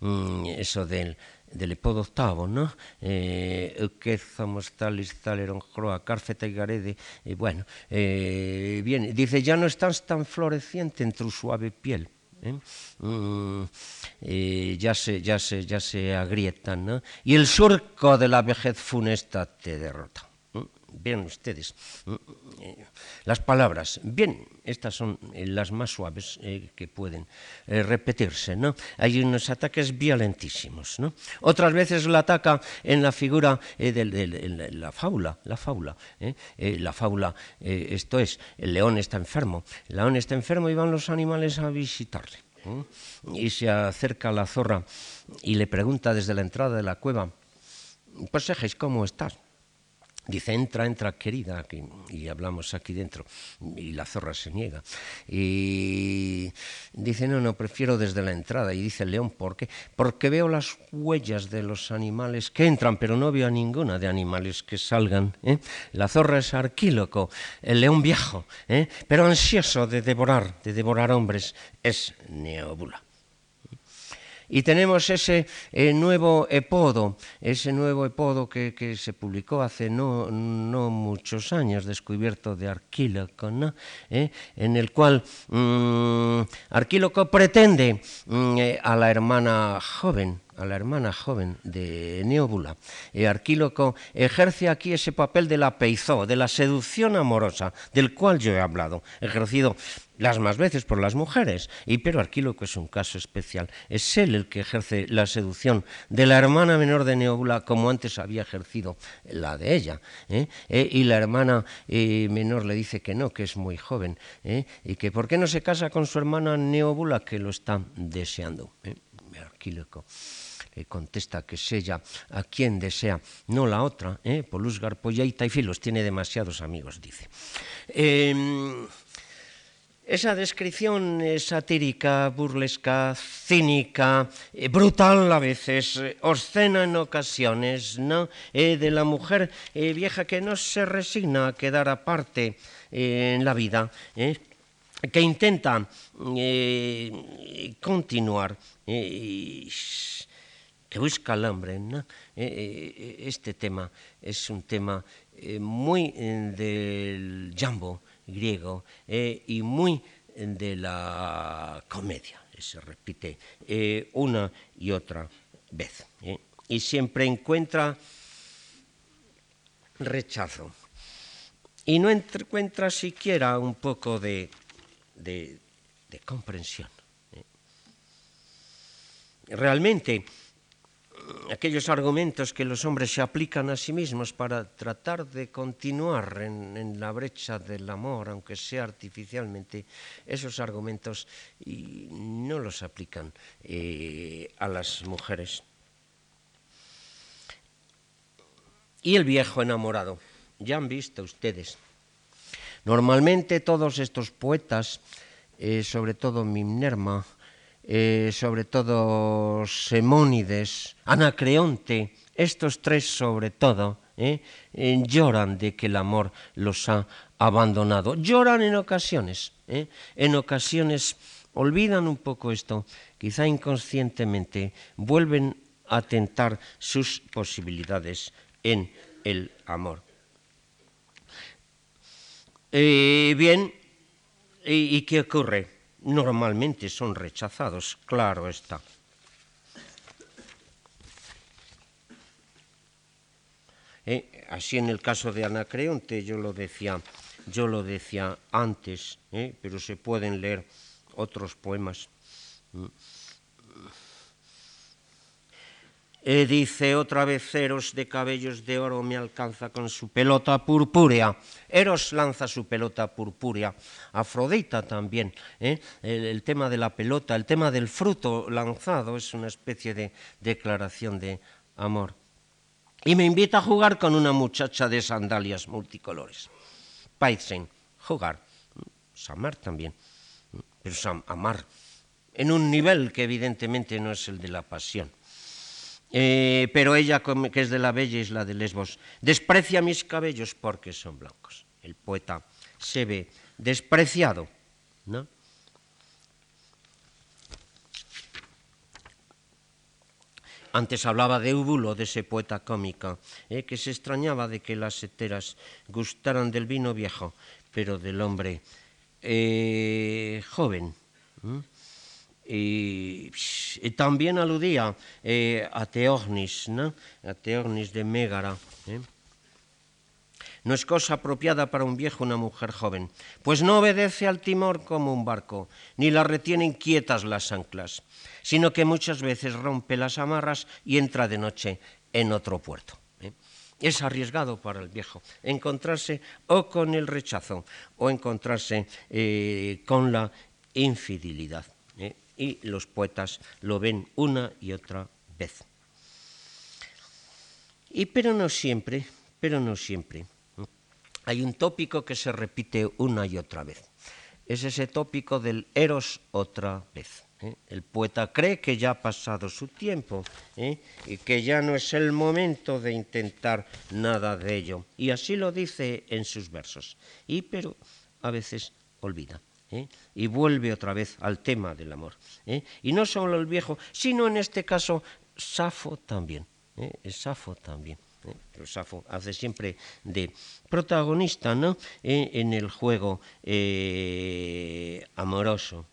Mm, eso del del Epodo octavo, ¿no? Eh, somos talis taleron croa, carfeta y garede, y bueno, eh, bien, dice, ya no estás tan floreciente en tu suave piel. ¿eh? Mm, eh, ya, se, ya, se, ya se agrietan, ¿no? Y el surco de la vejez funesta te derrota. Vean ustedes eh, las palabras. Bien, estas son eh, las más suaves eh, que pueden repetirse. ¿no? Hay unos ataques violentísimos. ¿no? Otras veces la ataca en la figura de, la fábula. La fábula, la esto es, el león está enfermo. El león está enfermo y van los animales a visitarle. Y se acerca la zorra y le pregunta desde la entrada de la cueva, pues ¿cómo estás? Dice, entra, entra, querida, y hablamos aquí dentro, y la zorra se niega. Y dice, no, no, prefiero desde la entrada. Y dice el león, ¿por qué? Porque veo las huellas de los animales que entran, pero no veo a ninguna de animales que salgan. ¿eh? La zorra es arquíloco, el león viejo, ¿eh? pero ansioso de devorar, de devorar hombres, es neóbula. Y tenemos ese eh, nuevo epodo, ese nuevo epodo que, se publicó hace no, muchos años, descubierto de Arquíloco, eh, en el cual mm, Arquíloco pretende mm, eh, a la hermana joven, a la hermana joven de Neóbula. Arquíloco ejerce aquí ese papel de la peizó, de la seducción amorosa, del cual yo he hablado, ejercido las más veces por las mujeres, y pero Arquíloco es un caso especial. Es él el que ejerce la seducción de la hermana menor de Neóbula como antes había ejercido la de ella. ¿eh? Eh, y la hermana eh, menor le dice que no, que es muy joven, y que por qué no se casa con su hermana Neóbula, que lo está deseando. Arquíloco le contesta que es ella a quien desea, no la otra, ¿eh? Polusgar, Pollaita y Filos, tiene demasiados amigos, dice. Esa descripción satírica, burlesca, cínica, eh, brutal a veces, eh, obscena en ocasiones, ¿no? Eh, de la mujer vieja que no se resigna a quedar aparte en la vida, que intenta continuar, que busca al hombre. ¿no? este tema es un tema muy del jambo griego eh, y muy de la comedia, se repite eh, una y otra vez. Eh, y siempre encuentra rechazo. Y no encuentra siquiera un poco de, de comprensión. Realmente, aquellos argumentos que los hombres se aplican a sí mismos para tratar de continuar en, la brecha del amor, aunque sea artificialmente, esos argumentos no los aplican eh, a las mujeres. Y el viejo enamorado, ya han visto ustedes. Normalmente todos estos poetas, eh, sobre todo Mimnerma, eh, sobre todo Semónides, Anacreonte, estos tres sobre todo, eh, eh, lloran de que el amor los ha abandonado. Lloran en ocasiones, en ocasiones olvidan un poco esto, quizá inconscientemente vuelven a tentar sus posibilidades en el amor. bien, ¿y qué ocurre? Normalmente son rechazados, claro está. Eh, así en el caso de Anacreonte, yo lo decía, yo lo decía antes, eh, pero se pueden leer otros poemas. Eh, dice otra vez Eros de cabellos de oro me alcanza con su pelota purpúrea. Eros lanza su pelota purpúrea. Afrodita también. ¿eh? El, tema de la pelota, el tema del fruto lanzado es una especie de declaración de amor. Y me invita a jugar con una muchacha de sandalias multicolores. Paisen, jugar. Samar también. Pero amar. En un nivel que evidentemente no es el de la pasión. Eh, pero ella, que es de la bella isla de Lesbos, desprecia mis cabellos porque son blancos. El poeta se ve despreciado, ¿no? Antes hablaba de Ubulo, de ese poeta cómico, eh, que se extrañaba de que las heteras gustaran del vino viejo, pero del hombre eh, joven. Y, también aludía eh, a Teognis, ¿no? a Teognis de Mégara. ¿eh? No es cosa apropiada para un viejo una mujer joven, pues no obedece al timor como un barco, ni la retienen quietas las anclas, sino que muchas veces rompe las amarras y entra de noche en otro puerto. ¿eh? Es arriesgado para el viejo encontrarse o con el rechazo o encontrarse con la infidelidad y los poetas lo ven una y otra vez. Y pero no siempre, pero no siempre. Hay un tópico que se repite una y otra vez. Es ese tópico del eros otra vez. ¿eh? El poeta cree que ya ha pasado su tiempo ¿eh? y que ya no es el momento de intentar nada de ello. Y así lo dice en sus versos. Y pero a veces olvida. ¿Eh? Y vuelve otra vez al tema del amor. Y no solo el viejo, sino en este caso Safo también. Safo también. Pero Safo hace siempre de protagonista ¿no? en el juego amoroso.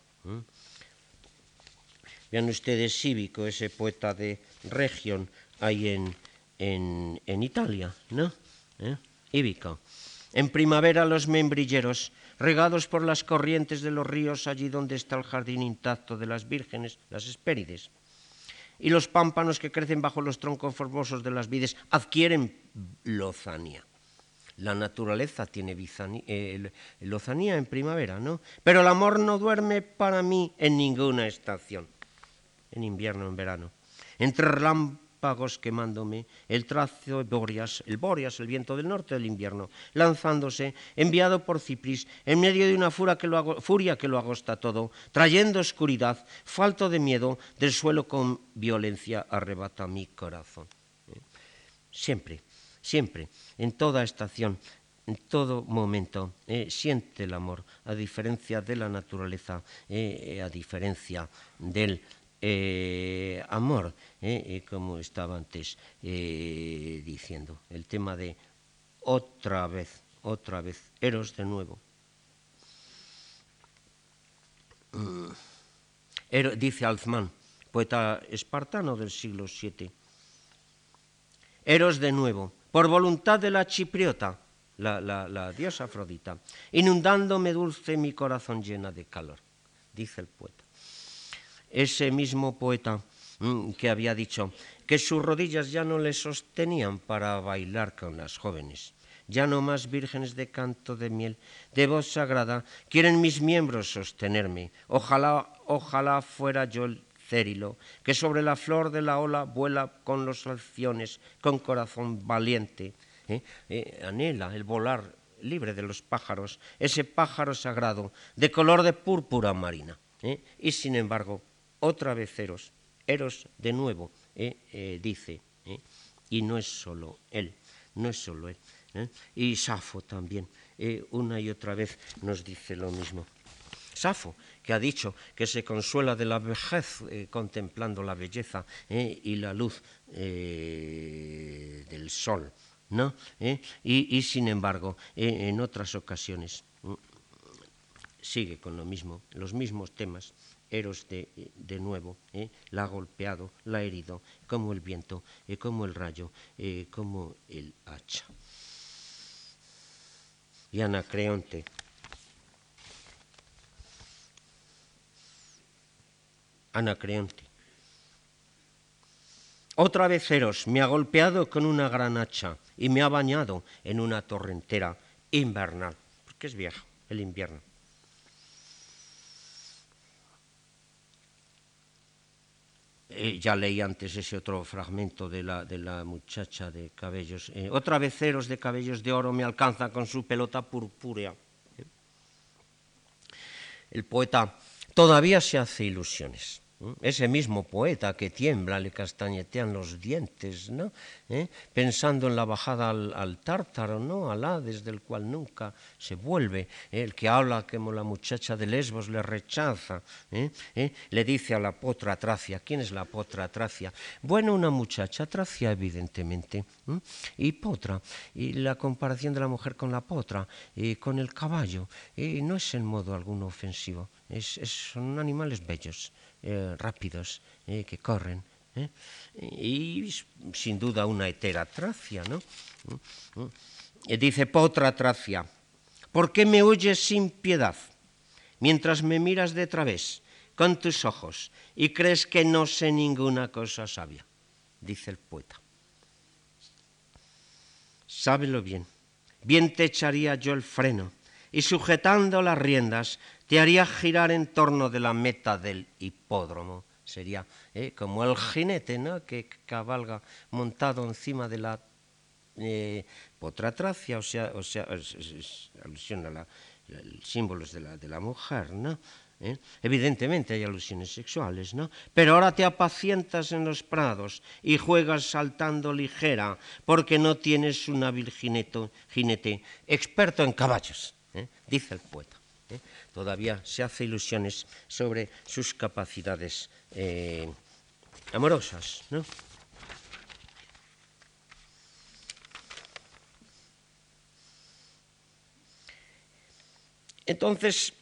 Vean ustedes Cívico, ese poeta de región ahí en, en, Italia, ¿no? ¿Eh? En primavera los membrilleros, regados por las corrientes de los ríos allí donde está el jardín intacto de las vírgenes, las Hespérides, y los pámpanos que crecen bajo los troncos formosos de las vides adquieren lozanía. La naturaleza tiene eh, lozanía en primavera, ¿no? Pero el amor no duerme para mí en ninguna estación en invierno, en verano. Entre relámpagos quemándome, el trazo Boreas, el Boreas, el viento del norte del invierno, lanzándose, enviado por Cipris, en medio de una furia que lo, furia que lo agosta todo, trayendo oscuridad, falto de miedo, del suelo con violencia arrebata mi corazón. ¿Eh? Siempre, siempre, en toda estación, en todo momento eh, siente el amor, a diferencia de la naturaleza, eh, a diferencia del eh, amor, eh, como estaba antes eh, diciendo. El tema de otra vez, otra vez, Eros de nuevo. Mm. dice Alzman, poeta espartano del siglo VII. Eros de nuevo, por voluntad de la chipriota, la, la diosa Afrodita, inundándome dulce mi corazón llena de calor, dice el poeta ese mismo poeta mm, que había dicho que sus rodillas ya no le sostenían para bailar con las jóvenes. Ya no más vírgenes de canto de miel, de voz sagrada, quieren mis miembros sostenerme. Ojalá, ojalá fuera yo el cérilo, que sobre la flor de la ola vuela con los alciones, con corazón valiente. ¿eh? Eh, anhela el volar libre de los pájaros, ese pájaro sagrado, de color de púrpura marina. ¿eh? Y sin embargo, otra vez Eros, Eros de nuevo, eh, eh, dice, eh, y no es solo él, no es solo él. Y Safo también, una y otra vez nos dice lo mismo. Safo, que ha dicho que se consuela de la vejez contemplando la belleza y la luz del sol, ¿no? Y, sin embargo, en otras ocasiones sigue con lo mismo, los mismos temas, Eros de, de nuevo, ¿eh? la ha golpeado, la ha herido, como el viento, eh, como el rayo, eh, como el hacha. Y Anacreonte. Anacreonte. Otra vez Eros me ha golpeado con una gran hacha y me ha bañado en una torrentera invernal, porque es viejo el invierno. Eh, ya leí antes ese otro fragmento de la, de la muchacha de cabellos. Eh, otra vez ceros de cabellos de oro me alcanza con su pelota purpúrea. El poeta todavía se hace ilusiones. Ese mismo poeta que tiembla, le castañetean los dientes, ¿no? ¿Eh? Pensando en la bajada al, tártaro, ¿no? Al Hades, del cual nunca se vuelve. ¿eh? El que habla como la muchacha de Lesbos le rechaza. ¿eh? Le dice a la potra Tracia, ¿quién es la potra Tracia? Bueno, una muchacha Tracia, evidentemente. Y potra, y la comparación de la mujer con la potra, y con el caballo, no es en modo alguno ofensivo. son animales bellos. Eh, rápidos, eh, que corren. Eh, y sin duda una heteratracia, ¿no? dice Potra Tracia, ¿por qué me oyes sin piedad mientras me miras de través con tus ojos y crees que no sé ninguna cosa sabia? Dice el poeta. Sábelo bien, bien te echaría yo el freno y sujetando las riendas te haría girar en torno de la meta del hipódromo. Sería eh, como el jinete ¿no? que cabalga montado encima de la eh, potratracia, o sea, o sea es, alusión a la, el símbolos de la, mujer, ¿no? ¿Eh? Evidentemente hay alusiones sexuales, ¿no? Pero ahora te apacientas en los prados y juegas saltando ligera porque no tienes un hábil jinete, jinete experto en caballos, ¿eh? dice el poeta. Todavía se hace ilusiones sobre sus capacidades eh, amorosas, ¿no? Entonces,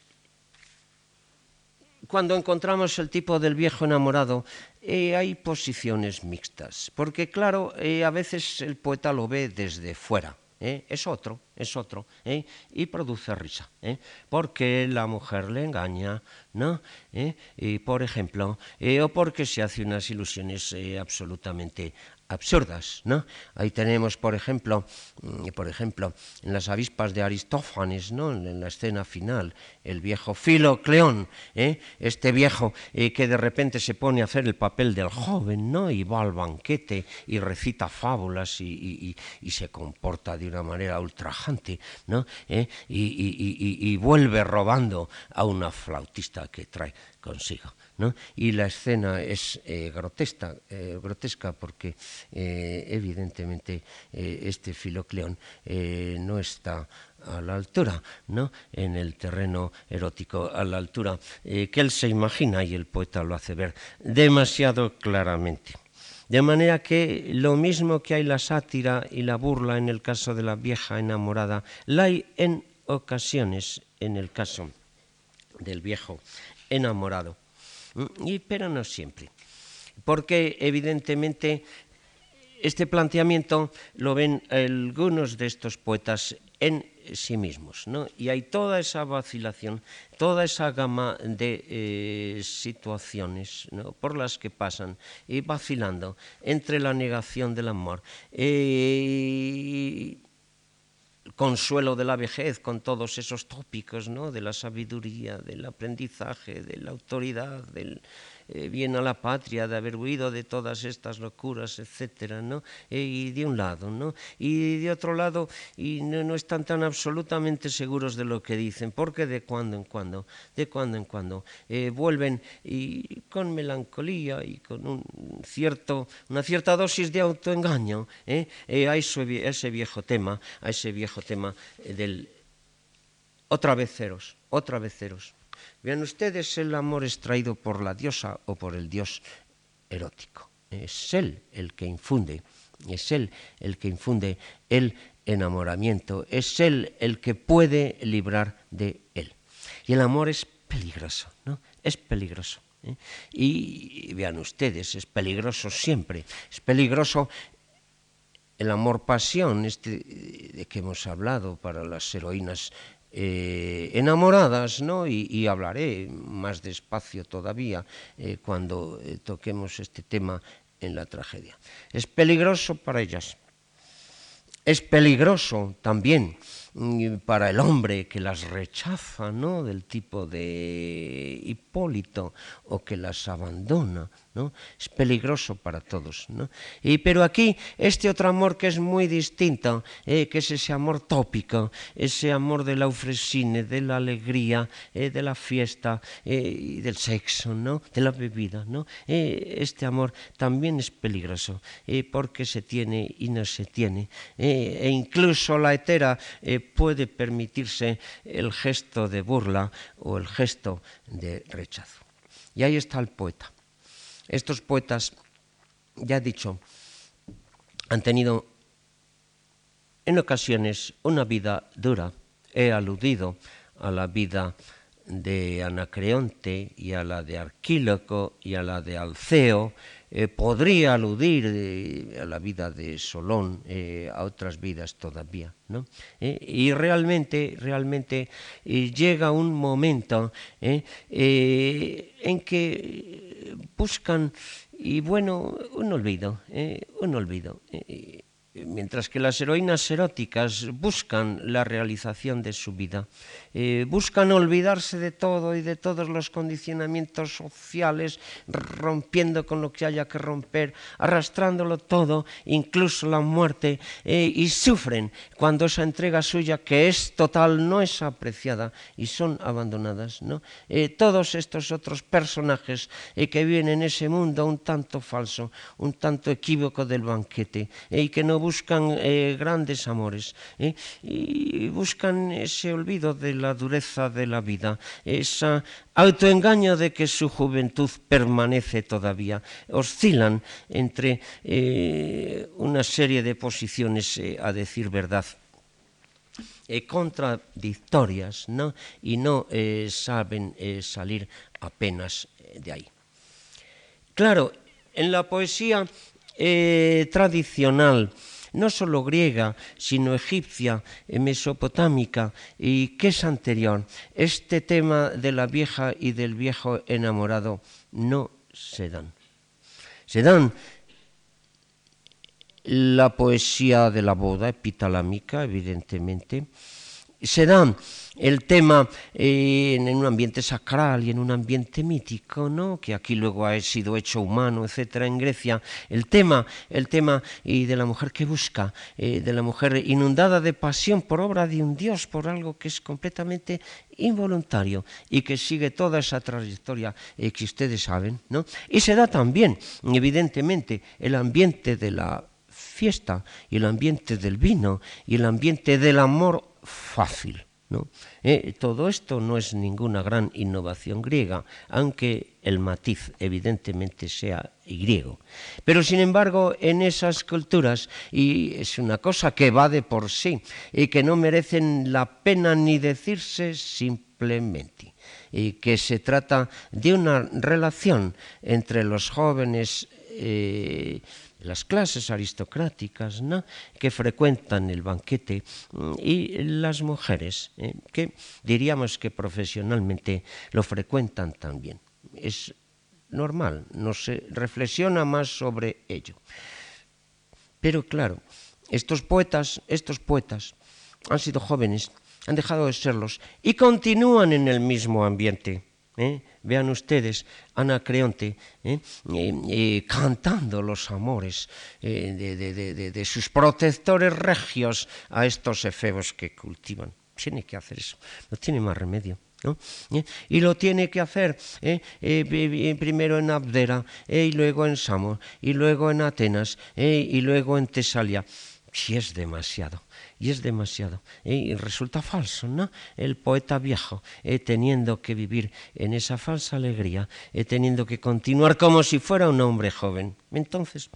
cuando encontramos el tipo del viejo enamorado, eh, hay posiciones mixtas, porque claro, eh, a veces el poeta lo ve desde fuera, ¿eh? es otro, es otro, ¿eh? y produce risa, ¿eh? porque la mujer le engaña, ¿no? Y por ejemplo, o porque se hace unas ilusiones absolutamente absurdas, ¿no? Ahí tenemos, por ejemplo, mm, por ejemplo, en las avispas de Aristófanes, ¿no? En la escena final, el viejo Filocleón, ¿eh? este viejo eh, que de repente se pone a hacer el papel del joven, ¿no? Y va al banquete y recita fábulas y, se comporta de una manera ultrajante, ¿no? ¿Eh? Y vuelve robando a una flautista que trae consigo. ¿No? Y la escena es eh, grotesca, eh, grotesca porque eh, evidentemente este Filocleón no está a la altura, ¿no? en el terreno erótico, a la altura que él se imagina y el poeta lo hace ver demasiado claramente. De manera que lo mismo que hay la sátira y la burla en el caso de la vieja enamorada, la hay en ocasiones en el caso del viejo enamorado. Y, pero no siempre. Porque evidentemente este planteamiento lo ven algunos de estos poetas en sí mismos. Y hay toda esa vacilación, toda esa gama de eh, situaciones por las que pasan y vacilando entre la negación del amor. Eh, consuelo de la vejez con todos esos tópicos ¿no? de la sabiduría, del aprendizaje, de la autoridad, del, eh, bien a la patria, de haber huido de todas estas locuras, etcétera, ¿no? Eh, y de un lado, ¿no? Y de otro lado, y no, están tan absolutamente seguros de lo que dicen, porque de cuando en cuando, de cuando en cuando, eh, vuelven y con melancolía y con un cierto, una cierta dosis de autoengaño ¿eh? a, eso, a ese viejo tema, a ese viejo tema del otra vez ceros, otra vez ceros. Vean ustedes, el amor es traído por la diosa o por el dios erótico. Es él el que infunde, es él el que infunde el enamoramiento, es él el que puede librar de él. Y el amor es peligroso, ¿no? Es peligroso. ¿eh? Y vean ustedes, es peligroso siempre. Es peligroso el amor pasión, este de que hemos hablado para las heroínas eh, enamoradas, ¿no? Y, hablaré más despacio todavía eh, cuando eh, toquemos este tema en la tragedia. Es peligroso para ellas. Es peligroso también para el hombre que las rechaza, ¿no? Del tipo de Hipólito o que las abandona, Es peligroso para todos, ¿no? Y, pero aquí este otro amor que es muy distinto, eh, que es ese amor tópico, ese amor de la eufresine, de la alegría, eh, de la fiesta eh, y del sexo, ¿no? De la bebida, ¿no? este amor también es peligroso porque se tiene y no se tiene. e incluso la hetera puede permitirse el gesto de burla o el gesto de rechazo. Y ahí está el poeta. Estos poetas, ya he dicho, han tenido en ocasiones una vida dura. He aludido a la vida de Anacreonte y a la de Arquíloco y a la de Alceo, eh, podría aludir eh, a la vida de Solón, eh, a otras vidas todavía. ¿no? Y realmente, realmente llega un momento en que buscan, y bueno, un olvido, un olvido. Mientras que las heroínas eróticas buscan la realización de su vida, eh, buscan olvidarse de todo y de todos los condicionamientos sociales, rompiendo con lo que haya que romper, arrastrándolo todo, incluso la muerte, eh, y sufren cuando esa entrega suya, que es total, no es apreciada y son abandonadas. Eh, todos estos otros personajes que viven en ese mundo un tanto falso, un tanto equívoco del banquete, y que no buscan grandes amores y buscan ese olvido de la dureza de la vida, ese autoengaño de que su juventud permanece todavía. Oscilan entre eh, una serie de posiciones, a decir verdad. contradictorias ¿no? y no saben salir apenas de ahí. Claro, en la poesía tradicional no solo griega, sino egipcia, mesopotámica, y que es anterior. Este tema de la vieja y del viejo enamorado no se dan. Se dan la poesía de la boda epitalámica, evidentemente, se dan el tema eh, en un ambiente sacral y en un ambiente mítico, ¿no? que aquí luego ha sido hecho humano, etcétera, en Grecia, el tema, el tema y de la mujer que busca, eh, de la mujer inundada de pasión por obra de un Dios, por algo que es completamente involuntario y que sigue toda esa trayectoria eh, que ustedes saben, ¿no? Y se da también, evidentemente, el ambiente de la fiesta y el ambiente del vino y el ambiente del amor fácil. ¿no? Eh, todo esto no es ninguna gran innovación griega, aunque el matiz evidentemente sea griego. Pero sin embargo, en esas culturas, y es una cosa que va de por sí y que no merecen la pena ni decirse simplemente, y que se trata de una relación entre los jóvenes eh, las clases aristocráticas ¿no? que frecuentan el banquete mm, y las mujeres ¿eh? que diríamos que profesionalmente lo frecuentan también. Es normal, no se reflexiona más sobre ello. Pero claro, estos poetas, estos poetas han sido jóvenes, han dejado de serlos y continúan en el mismo ambiente. ¿eh? Vean ustedes Anacreonte ¿eh? cantando los amores eh, de, sus protectores regios a estos efebos que cultivan. Tiene que hacer eso, no tiene más remedio. ¿Eh? Y lo tiene que hacer primero en Abdera, y luego en Samos, y luego en Atenas, y luego en Tesalia. Si es demasiado y es demasiado. Y resulta falso, ¿no? El poeta viejo, eh, teniendo que vivir en esa falsa alegría, eh, teniendo que continuar como si fuera un hombre joven. Entonces,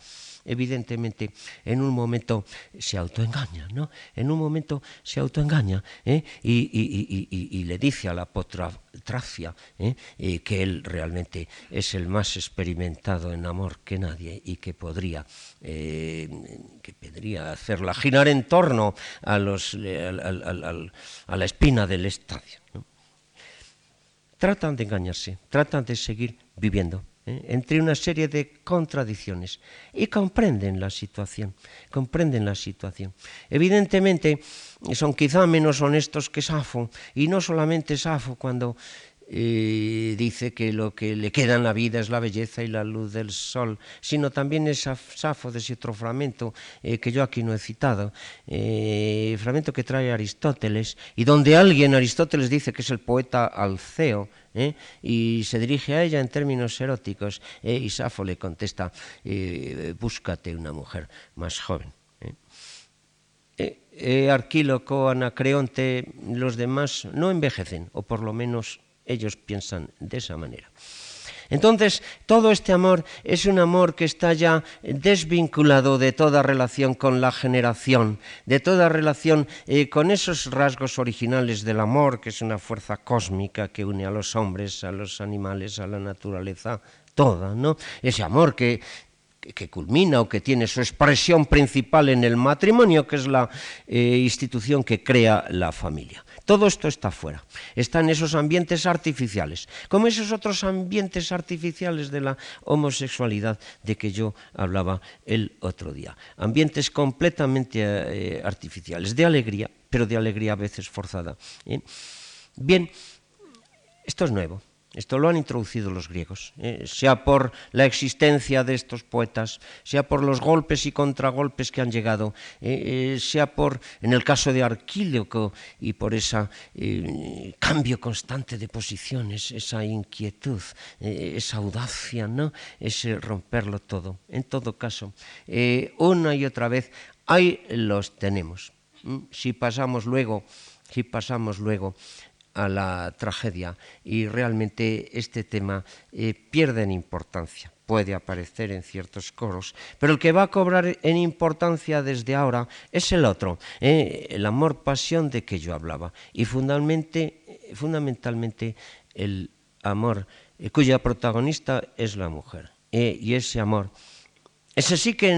evidentemente en un momento se autoengaña, ¿no? En un momento se autoengaña ¿eh? y, le dice a la potracia ¿eh? que él realmente es el más experimentado en amor que nadie y que podría, eh, que podría hacerla girar en torno a, los, a la espina del estadio. Tratan de engañarse, tratan de seguir viviendo ¿eh? entre una serie de contradicciones y comprenden la situación, comprenden la situación. Evidentemente son quizá menos honestos que Safo y no solamente Safo cuando eh, dice que lo que le queda en la vida es la belleza y la luz del sol, sino también ese Safo de ese otro fragmento eh, que yo aquí no he citado, fragmento que trae Aristóteles, y donde alguien, Aristóteles dice que es el poeta Alceo, ¿eh? y se dirige a ella en términos eróticos ¿eh? y Safo le contesta, eh, búscate una mujer más joven. Arquíloco, Anacreonte, los demás no envejecen, o por lo menos ellos piensan de esa manera. Entonces, todo este amor es un amor que está ya desvinculado de toda relación con la generación, de toda relación eh, con esos rasgos originales del amor, que es una fuerza cósmica que une a los hombres, a los animales, a la naturaleza toda, ¿no? Ese amor que que culmina o que tiene su expresión principal en el matrimonio, que es la eh, institución que crea la familia. Todo esto está fuera, está en esos ambientes artificiales, como esos otros ambientes artificiales de la homosexualidad de que yo hablaba el otro día. Ambientes completamente eh, artificiales, de alegría, pero de alegría a veces forzada. ¿eh? Bien, esto es nuevo. Esto lo han introducido los griegos, ¿eh? sea por la existencia de estos poetas, sea por los golpes y contragolpes que han llegado, ¿eh? Eh, sea por, en el caso de Arquíloco, y por ese cambio constante de posiciones, esa inquietud, esa audacia, ¿no? ese romperlo todo. En todo caso, una y otra vez, ahí los tenemos. Si pasamos luego, si pasamos luego a la tragedia y realmente este tema eh, pierde en importancia. Puede aparecer en ciertos coros, pero el que va a cobrar en importancia desde ahora es el otro, eh, el amor-pasión de que yo hablaba y fundamentalmente, fundamentalmente el amor eh, cuya protagonista es la mujer. y ese amor ese sí que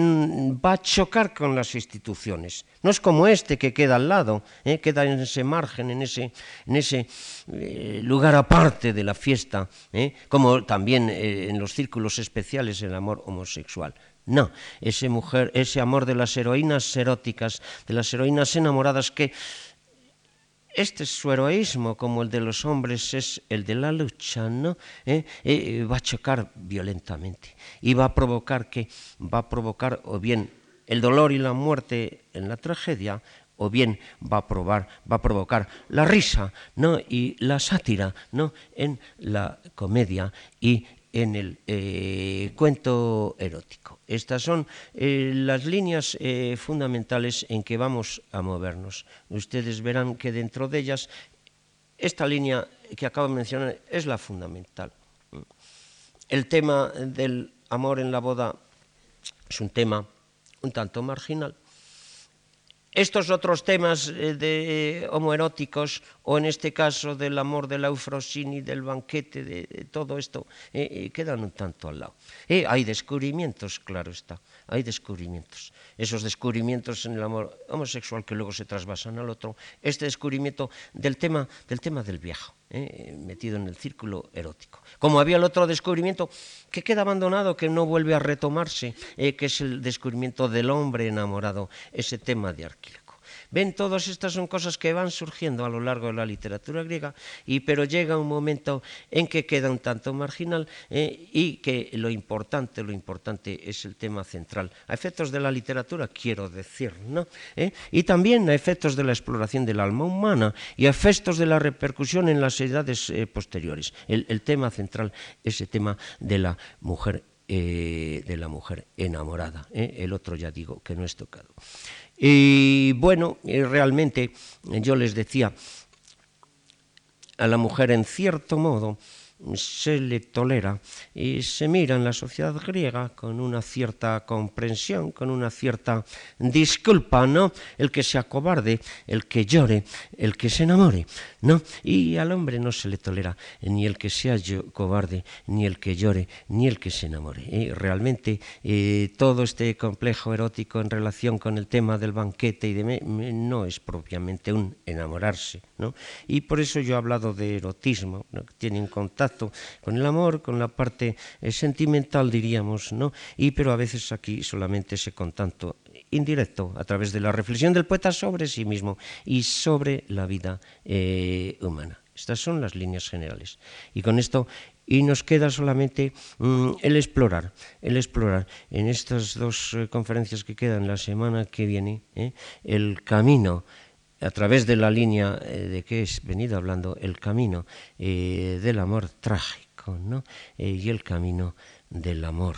va a chocar con las instituciones. No es como este que queda al lado, ¿eh? queda en ese margen, en ese, eh, lugar aparte de la fiesta, ¿eh? como también en los círculos especiales el amor homosexual. No, ese, mujer, ese amor de las heroínas eróticas, de las heroínas enamoradas que este su heroísmo, como el de los hombres, es el de la lucha, ¿no? ¿Eh? Eh, va a chocar violentamente y va a provocar que va a provocar o bien el dolor y la muerte en la tragedia, o bien va a, probar, va a provocar la risa ¿no? y la sátira ¿no? en la comedia y en el eh, cuento erótico. Estas son eh, las líneas eh, fundamentales en que vamos a movernos. Ustedes verán que dentro de ellas esta línea que acabo de mencionar es la fundamental. El tema del amor en la boda es un tema un tanto marginal, estos otros temas eh, de homoeróticos, o en este caso del amor de la Eufrosini, del banquete, de, todo esto, eh, eh, quedan un tanto al lado. hay descubrimientos, claro está, hay descubrimientos. Esos descubrimientos en el amor homosexual que luego se trasvasan al otro, este descubrimiento del tema del, tema del viejo. metido en el círculo erótico. Como había el otro descubrimiento que queda abandonado, que no vuelve a retomarse, que es el descubrimiento del hombre enamorado, ese tema de Arquíloco. Ven, todas estas son cosas que van surgiendo a lo largo de la literatura griega, y, pero llega un momento en que queda un tanto marginal eh, y que lo importante, lo importante es el tema central. A efectos de la literatura, quiero decir, ¿no? Eh, y también a efectos de la exploración del alma humana y a efectos de la repercusión en las edades eh, posteriores. El, tema central, ese tema de la mujer de la mujer enamorada. El otro ya digo que no es tocado. Y bueno, realmente yo les decía, a la mujer en cierto modo se le tolera y se mira en la sociedad griega con una cierta comprensión, con una cierta disculpa, ¿no? El que se acobarde, el que llore, el que se enamore, ¿no? Y al hombre no se le tolera ni el que sea cobarde, ni el que llore, ni el que se enamore. Y realmente eh, todo este complejo erótico en relación con el tema del banquete y de no es propiamente un enamorarse, ¿no? Y por eso yo he hablado de erotismo, ¿no? tiene un contacto con el amor, con la parte eh, sentimental, diríamos, ¿no? Y pero a veces aquí solamente ese contacto indirecto a través de la reflexión del poeta sobre sí mismo y sobre la vida eh, humana. Estas son las líneas generales. Y con esto y nos queda solamente mm, el explorar, el explorar en estas dos eh, conferencias que quedan la semana que viene, el camino a través de la línea eh, de que he venido hablando, el camino eh, del amor trágico ¿no? Eh, y el camino del amor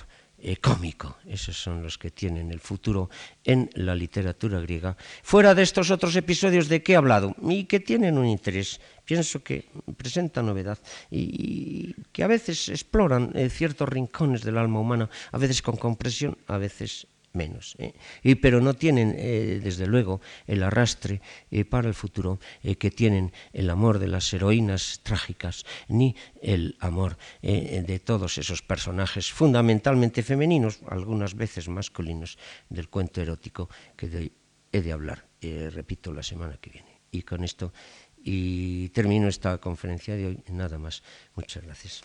cómico. Esos son los que tienen el futuro en la literatura griega. Fuera de estos otros episodios de que he hablado y que tienen un interés, pienso que presentan novedad y que a veces exploran ciertos rincones del alma humana, a veces con compresión, a veces menos. ¿eh? Y, pero no tienen, eh, desde luego, el arrastre eh, para el futuro que tienen el amor de las heroínas trágicas, ni el amor de todos esos personajes fundamentalmente femeninos, algunas veces masculinos, del cuento erótico que de, he de hablar, repito, la semana que viene. Y con esto y termino esta conferencia de hoy. Nada más. Muchas gracias.